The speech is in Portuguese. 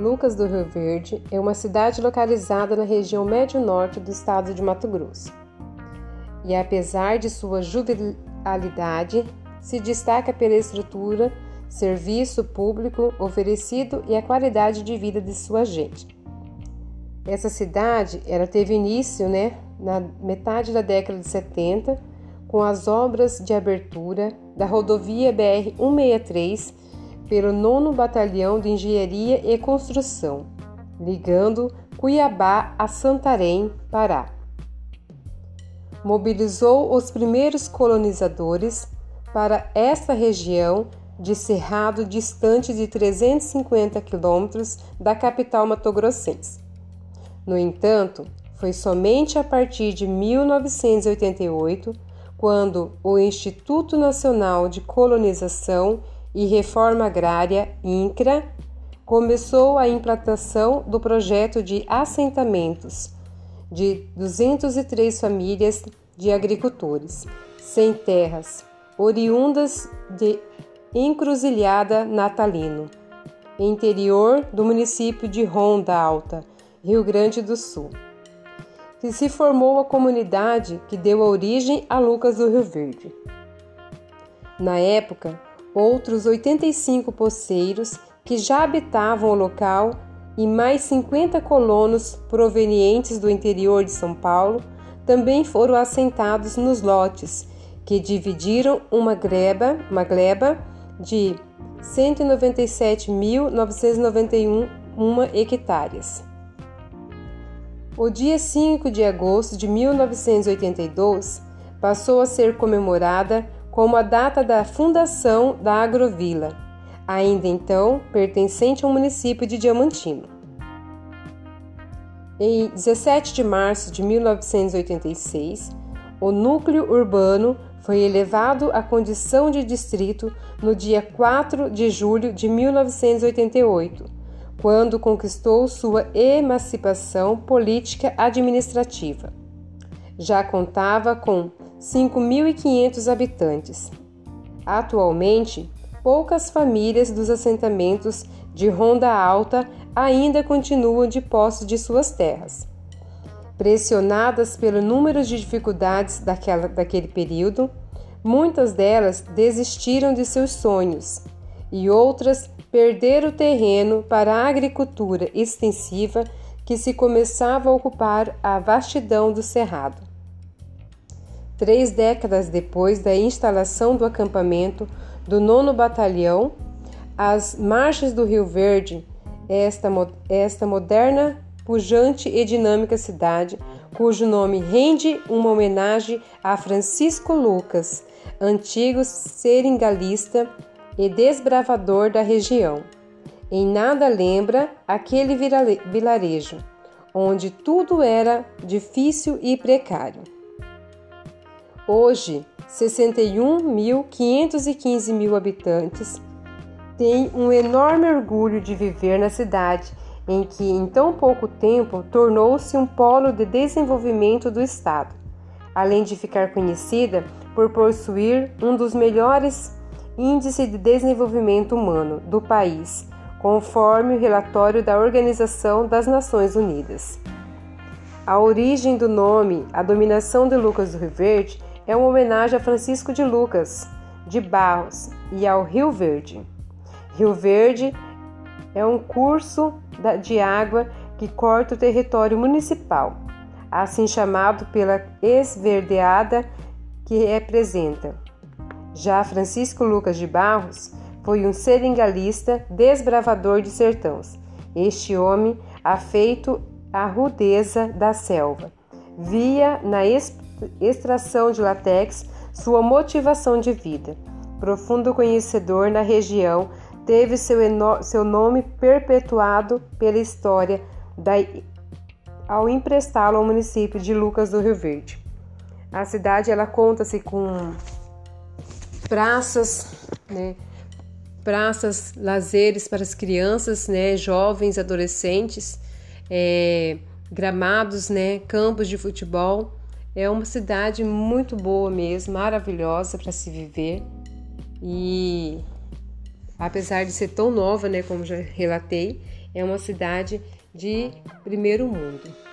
Lucas do Rio Verde é uma cidade localizada na região médio-norte do estado de Mato Grosso. E apesar de sua juvenilidade, se destaca pela estrutura, serviço público oferecido e a qualidade de vida de sua gente. Essa cidade, ela teve início, né, na metade da década de 70, com as obras de abertura da rodovia BR 163 pelo 9 Batalhão de Engenharia e Construção, ligando Cuiabá a Santarém, Pará. Mobilizou os primeiros colonizadores para esta região de cerrado distante de 350 quilômetros da capital matogrossense. No entanto, foi somente a partir de 1988 quando o Instituto Nacional de Colonização e Reforma Agrária, INCRA, começou a implantação do projeto de assentamentos de 203 famílias de agricultores sem terras, oriundas de Encruzilhada Natalino, interior do município de Ronda Alta, Rio Grande do Sul. Que se formou a comunidade que deu origem a Lucas do Rio Verde. Na época, outros 85 poceiros que já habitavam o local e mais 50 colonos provenientes do interior de São Paulo também foram assentados nos lotes, que dividiram uma gleba, uma gleba de 197.991 hectares. O dia 5 de agosto de 1982 passou a ser comemorada como a data da fundação da Agrovila, ainda então pertencente ao município de Diamantino. Em 17 de março de 1986, o núcleo urbano foi elevado à condição de distrito no dia 4 de julho de 1988, quando conquistou sua emancipação política administrativa. Já contava com 5.500 habitantes. Atualmente, poucas famílias dos assentamentos de Ronda Alta ainda continuam de posse de suas terras. Pressionadas pelo número de dificuldades daquela, daquele período, muitas delas desistiram de seus sonhos e outras perderam terreno para a agricultura extensiva que se começava a ocupar a vastidão do cerrado. Três décadas depois da instalação do acampamento do 9 Batalhão, às margens do Rio Verde, esta, esta moderna, pujante e dinâmica cidade, cujo nome rende uma homenagem a Francisco Lucas, antigo seringalista e desbravador da região. Em nada lembra aquele vilarejo, onde tudo era difícil e precário. Hoje, 61.515 mil habitantes têm um enorme orgulho de viver na cidade em que em tão pouco tempo tornou-se um polo de desenvolvimento do estado, além de ficar conhecida por possuir um dos melhores índices de desenvolvimento humano do país, conforme o relatório da Organização das Nações Unidas. A origem do nome, a dominação de Lucas do Rio Verde, é uma homenagem a Francisco de Lucas de Barros e ao Rio Verde. Rio Verde é um curso de água que corta o território municipal, assim chamado pela esverdeada que representa. Já Francisco Lucas de Barros foi um seringalista desbravador de sertões. Este homem, afeito à rudeza da selva, via na extração de látex, sua motivação de vida. Profundo conhecedor na região, teve seu, seu nome perpetuado pela história da, ao emprestá-lo ao município de Lucas do Rio Verde. A cidade ela conta-se com praças, né, praças, lazeres para as crianças, né, jovens, adolescentes, é, gramados, né, campos de futebol é uma cidade muito boa mesmo, maravilhosa para se viver. E apesar de ser tão nova, né, como já relatei, é uma cidade de primeiro mundo.